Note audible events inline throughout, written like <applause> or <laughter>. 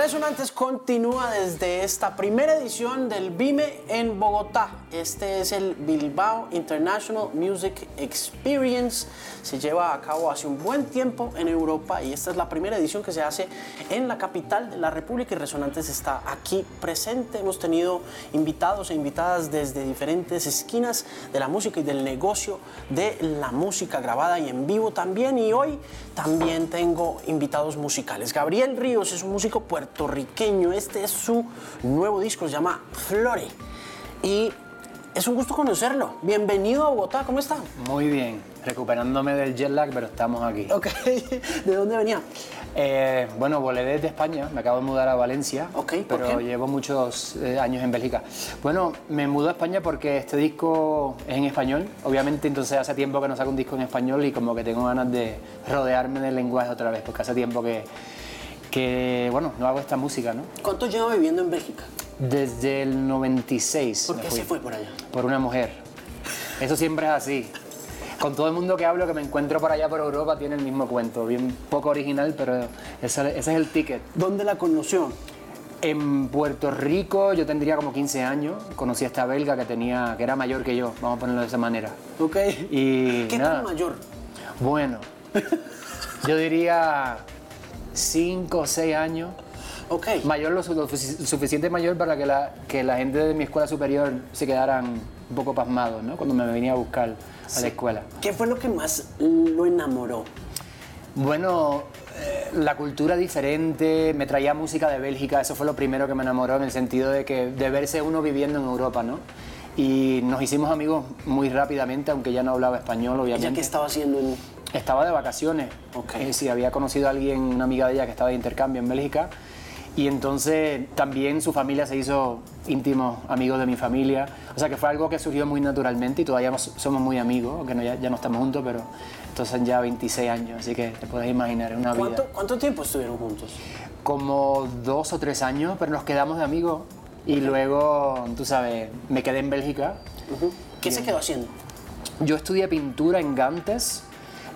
Resonantes continúa desde esta primera edición del BIME en Bogotá. Este es el Bilbao International Music Experience. Se lleva a cabo hace un buen tiempo en Europa y esta es la primera edición que se hace en la capital de la República y Resonantes está aquí presente. Hemos tenido invitados e invitadas desde diferentes esquinas de la música y del negocio de la música grabada y en vivo también. Y hoy también tengo invitados musicales. Gabriel Ríos es un músico puertorriqueño. Este es su nuevo disco, se llama Flore. Y es un gusto conocerlo. Bienvenido a Bogotá, ¿cómo está? Muy bien, recuperándome del jet lag, pero estamos aquí. Ok, <laughs> ¿de dónde venía? Eh, bueno, volé desde España, me acabo de mudar a Valencia, Ok, ¿por pero qué? llevo muchos eh, años en Bélgica. Bueno, me mudé a España porque este disco es en español, obviamente entonces hace tiempo que no saco un disco en español y como que tengo ganas de rodearme del lenguaje otra vez, porque hace tiempo que, que bueno, no hago esta música, ¿no? ¿Cuánto lleva viviendo en Bélgica? Desde el 96 ¿Por qué fui. se fue por allá? Por una mujer. Eso siempre es así. Con todo el mundo que hablo que me encuentro por allá por Europa tiene el mismo cuento, bien poco original, pero ese, ese es el ticket. ¿Dónde la conoció? En Puerto Rico yo tendría como 15 años, conocí a esta belga que tenía que era mayor que yo, vamos a ponerlo de esa manera. Ok. Y ¿Qué nada. tan mayor? Bueno, <laughs> yo diría 5 o 6 años. Ok. Mayor lo, su- lo sufici- suficiente mayor para que la, que la gente de mi escuela superior se quedaran un poco pasmados, ¿no? Cuando me venía a buscar a la escuela. ¿Qué fue lo que más lo enamoró? Bueno, eh, la cultura diferente, me traía música de Bélgica, eso fue lo primero que me enamoró en el sentido de que de verse uno viviendo en Europa, ¿no? Y nos hicimos amigos muy rápidamente, aunque ya no hablaba español, obviamente. ¿Ella qué estaba haciendo en...? Estaba de vacaciones. Ok. Eh, sí, había conocido a alguien, una amiga de ella que estaba de intercambio en Bélgica. Y entonces también su familia se hizo íntimo amigo de mi familia. O sea que fue algo que surgió muy naturalmente y todavía somos muy amigos, aunque no, ya, ya no estamos juntos, pero entonces ya 26 años, así que te puedes imaginar, es una ¿Cuánto, vida. ¿Cuánto tiempo estuvieron juntos? Como dos o tres años, pero nos quedamos de amigos. Y luego, tú sabes, me quedé en Bélgica ¿Qué se quedó haciendo? Yo estudié pintura en Gantes,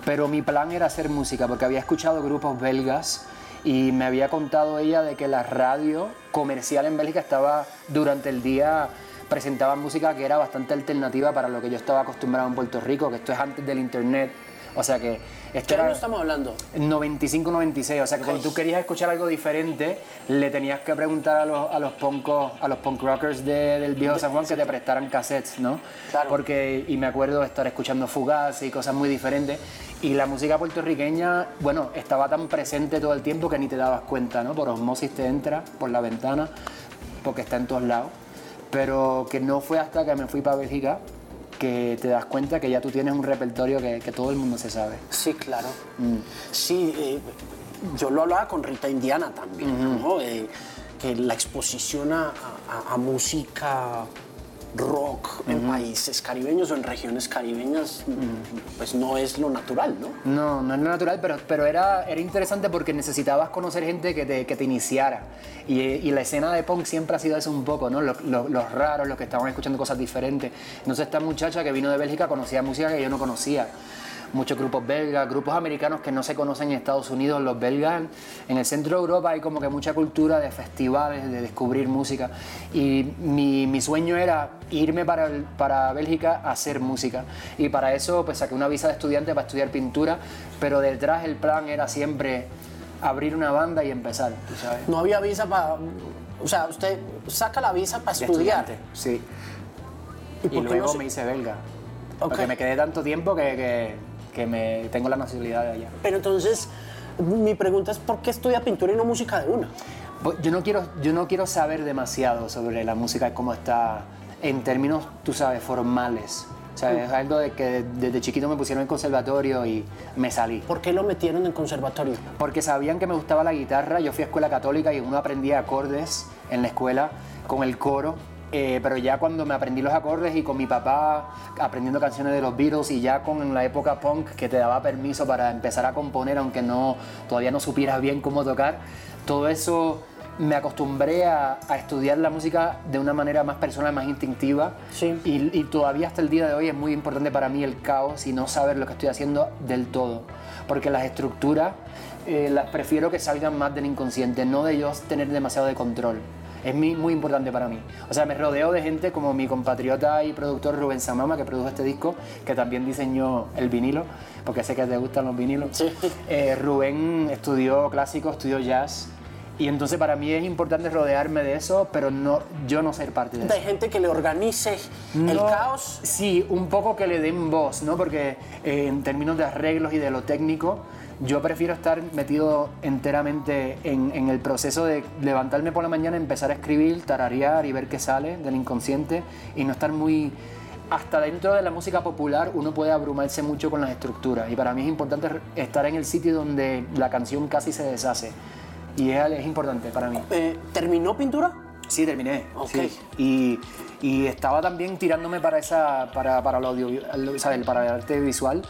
pero mi plan era hacer música porque había escuchado grupos belgas y me había contado ella de que la radio comercial en Bélgica estaba durante el día presentaba música que era bastante alternativa para lo que yo estaba acostumbrado en Puerto Rico, que esto es antes del internet. O sea que esto ¿Qué año estamos hablando? 95-96, o sea que cuando tú querías escuchar algo diferente, le tenías que preguntar a los, a los, punkos- a los punk rockers de- del viejo San Juan que te prestaran cassettes, ¿no? Claro. Porque, y me acuerdo de estar escuchando Fugaz y cosas muy diferentes, y la música puertorriqueña, bueno, estaba tan presente todo el tiempo que ni te dabas cuenta, ¿no? Por osmosis te entra por la ventana, porque está en todos lados, pero que no fue hasta que me fui para Bélgica que te das cuenta que ya tú tienes un repertorio que, que todo el mundo se sabe. Sí, claro. Mm. Sí, eh, yo lo hablaba con Rita Indiana también, ¿no? Eh, que la exposición a, a- a música rock en países caribeños o en regiones caribeñas, pues no es lo natural, ¿no? No, no es lo natural, pero, pero era, era interesante porque necesitabas conocer gente que te, que te iniciara. Y, y la escena de punk siempre ha sido eso un poco, ¿no? Los, los- los raros, los que estaban escuchando cosas diferentes. Entonces esta muchacha que vino de Bélgica conocía música que yo no conocía. Muchos grupos belgas, grupos americanos que no se conocen en Estados Unidos, los belgas. En el centro de Europa hay como que mucha cultura de festivales, de descubrir música. Y mi, mi sueño era irme para, el- para Bélgica a hacer música. Y para eso pues saqué una visa de estudiante para estudiar pintura, pero detrás el plan era siempre abrir una banda y empezar, tú sabes. No había visa para... O sea, usted saca la visa para De estudiar. Sí. ¿Y no luego se- me hice belga. Ok. Porque me quedé tanto tiempo que, que, que me, tengo la nacionalidad de allá. Pero entonces, mi pregunta es, ¿por qué estudia pintura y no música de una? Yo no, quiero, yo no quiero saber demasiado sobre la música, cómo está en términos, tú sabes, formales. O sea, es algo de que desde chiquito me pusieron en conservatorio y me salí. ¿Por qué lo metieron en conservatorio? Porque sabían que me gustaba la guitarra, yo fui a escuela católica y uno aprendía acordes en la escuela con el coro. Eh, pero ya cuando me aprendí los acordes y con mi papá aprendiendo canciones de los Beatles y ya con la época punk que te daba permiso para empezar a componer aunque no todavía no supieras bien cómo tocar, todo eso me acostumbré a, a estudiar la música de una manera más personal, más instintiva. Sí. Y, y todavía hasta el día de hoy es muy importante para mí el caos y no saber lo que estoy haciendo del todo. porque las estructuras eh, las prefiero que salgan más del inconsciente, no de yo tener demasiado de control. Es muy, muy importante para mí. O sea, me rodeo de gente como mi compatriota y productor Rubén Samama, que produjo este disco, que también diseñó el vinilo, porque sé que te gustan los vinilos. Sí. Eh, Rubén estudió clásico, estudió jazz. Y entonces para mí es importante rodearme de eso, pero no, yo no ser parte de eso. Hay gente que le organice el No, caos. Sí, un poco que le den voz, ¿no? Porque eh, en términos de arreglos y de lo técnico, yo prefiero estar metido enteramente en, en el proceso de levantarme por la mañana, empezar a escribir, tararear y ver qué sale del inconsciente y no estar muy... Hasta dentro de la música popular uno puede abrumarse mucho con las estructuras y para mí es importante estar en el sitio donde la canción casi se deshace y es, es importante para mí. Eh, ¿Terminó pintura? Sí, terminé. Ok. sí. Y, y estaba también tirándome para esa para, para el audio, para el arte visual.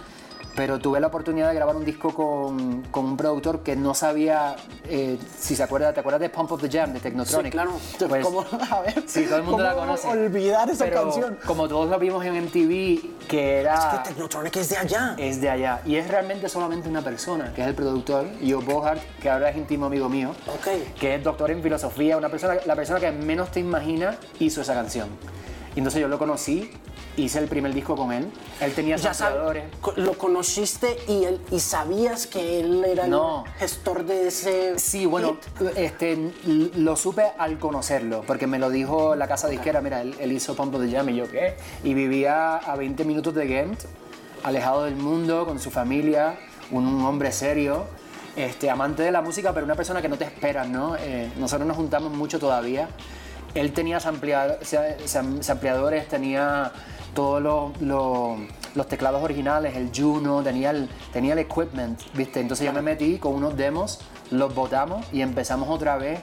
Pero tuve la oportunidad de grabar un disco con, con un productor que no sabía, eh, si se acuerda, ¿te acuerdas de Pump of the Jam, de Technotronic? Sí, claro. Pues, ¿Cómo, <laughs> a ver, sí, todo el mundo ¿cómo la conoce. olvidar esa Pero canción? Como todos lo vimos en MTV, que era... Que Technotronic es de allá. es de allá. Y es realmente solamente una persona, que es el productor, Joe Bohart, que ahora es íntimo amigo mío Ok. que es doctor en filosofía, una persona, la persona que menos te imagina hizo esa canción. Y entonces yo lo conocí, hice el primer disco con él. Él tenía Ya sampleadores. lo conociste y, él, y sabías que él era No. el gestor de ese. Sí, bueno, hit? este, lo supe al conocerlo, porque me lo dijo la casa disquera, mira, él, él hizo Pump of the Jam y yo, ¿qué? Y vivía a 20 minutos de Ghent, alejado del mundo, con su familia, un, un hombre serio, este, amante de la música, pero una persona que no te esperas, ¿no? Eh, nosotros nos juntamos mucho todavía. Él tenía sampleado- sa- sam- sampleadores, tenía todos los, los- los teclados originales, el Juno, tenía el, tenía el equipment, ¿viste? Entonces yo me metí con unos demos, los botamos y empezamos otra vez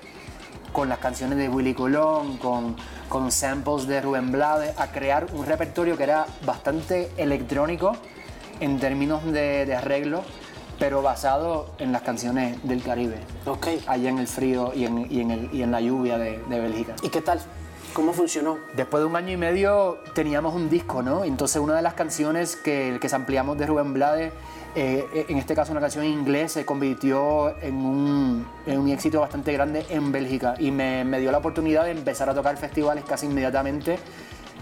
con las canciones de Willy Colón, con, con samples de Rubén Blades, a crear un repertorio que era bastante electrónico en términos de, de arreglo, pero basado en las canciones del Caribe, Ok. allá en el frío y en, y en el- y en la lluvia de, de Bélgica. ¿Y qué tal? ¿Cómo funcionó? Después de un año y medio teníamos un disco, ¿no? Entonces una de las canciones que, que ampliamos de Rubén Blades, eh, en este caso una canción en inglés, se convirtió en un, en un éxito bastante grande en Bélgica y me, me dio la oportunidad de empezar a tocar festivales casi inmediatamente.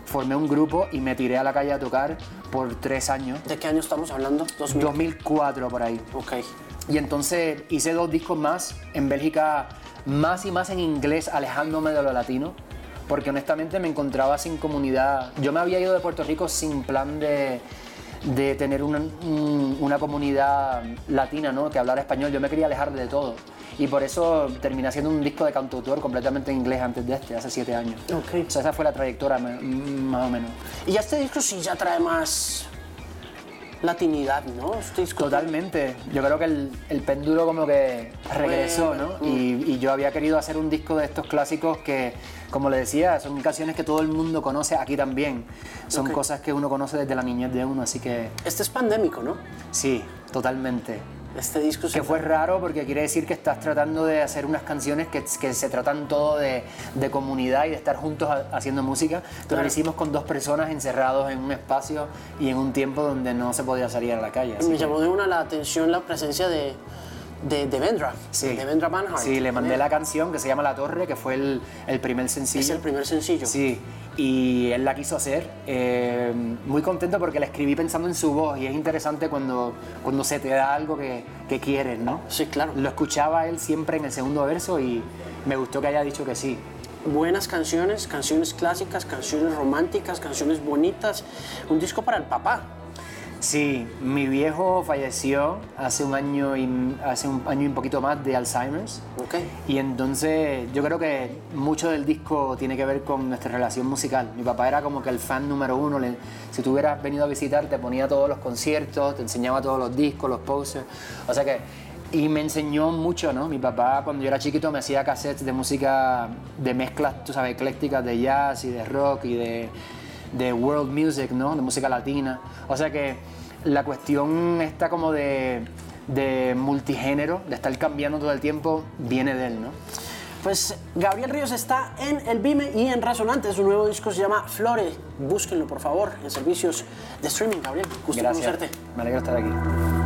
Formé un grupo y me tiré a la calle a tocar por tres años, ¿De qué año estamos hablando? 2000. 2004 por ahí. Ok. Y entonces hice dos discos más en Bélgica, más y más en inglés, alejándome de lo latino, porque honestamente me encontraba sin comunidad. Yo me había ido de Puerto Rico sin plan de, de tener una, un- una comunidad latina ¿no? que hablara español. Yo me quería alejar de todo. Y por eso terminé haciendo un disco de cantautor completamente en inglés antes de este, hace siete años. Ok. O sea, esa fue la trayectoria más o menos. Y ya este disco sí ya trae más latinidad, ¿no? Totalmente. Yo creo que el, el péndulo como que regresó, Bueno, ¿no? Y, y yo había querido hacer un disco de estos clásicos que, como le decía, son canciones que todo el mundo conoce aquí también. Son cosas que uno conoce desde la niñez de uno, así que Este es pandémico, ¿no? sí, totalmente. Este disco se Que fue raro porque quiere decir que estás tratando de hacer unas canciones que, que se tratan todo de, de comunidad y de estar juntos ha- haciendo música, pero Claro. lo hicimos con dos personas encerrados en un espacio y en un tiempo donde no se podía salir a la calle. Me que- llamó de una la atención la presencia de, de Devendra, Sí. de Devendra Banhart. Sí, le mandé la canción que se llama La Torre, que fue el, el primer sencillo. Es el primer sencillo. Sí, y él la quiso hacer. eh, muy contento porque la escribí pensando en su voz y es interesante cuando, cuando se te da algo que, que quieres, ¿no? Sí, claro. Lo escuchaba él siempre en el segundo verso y me gustó que haya dicho que sí. Buenas canciones, canciones clásicas, canciones románticas, canciones bonitas. Un disco para el papá. Sí, mi viejo falleció hace un año y, hace un año y un poquito más de Alzheimer's. Ok. Y entonces yo creo que mucho del disco tiene que ver con nuestra relación musical. Mi papá era como que el fan número uno. le- si tú hubieras venido a visitar, te ponía todos los conciertos, te enseñaba todos los discos, los posters. O sea que. Y me enseñó mucho, ¿no? Mi papá, cuando yo era chiquito, me hacía cassettes de música, de mezclas, tú sabes, eclécticas, de jazz y de rock y de, de world music, ¿no? De música latina. O sea que la cuestión está como de, de multigénero, de estar cambiando todo el tiempo, viene de él, ¿no? Pues Gabriel Ríos está en el Vime y en Resonante. Su nuevo disco se llama Flore. Búsquenlo, por favor, en servicios de streaming, Gabriel. Gusto Gracias. conocerte. Me alegro de estar aquí.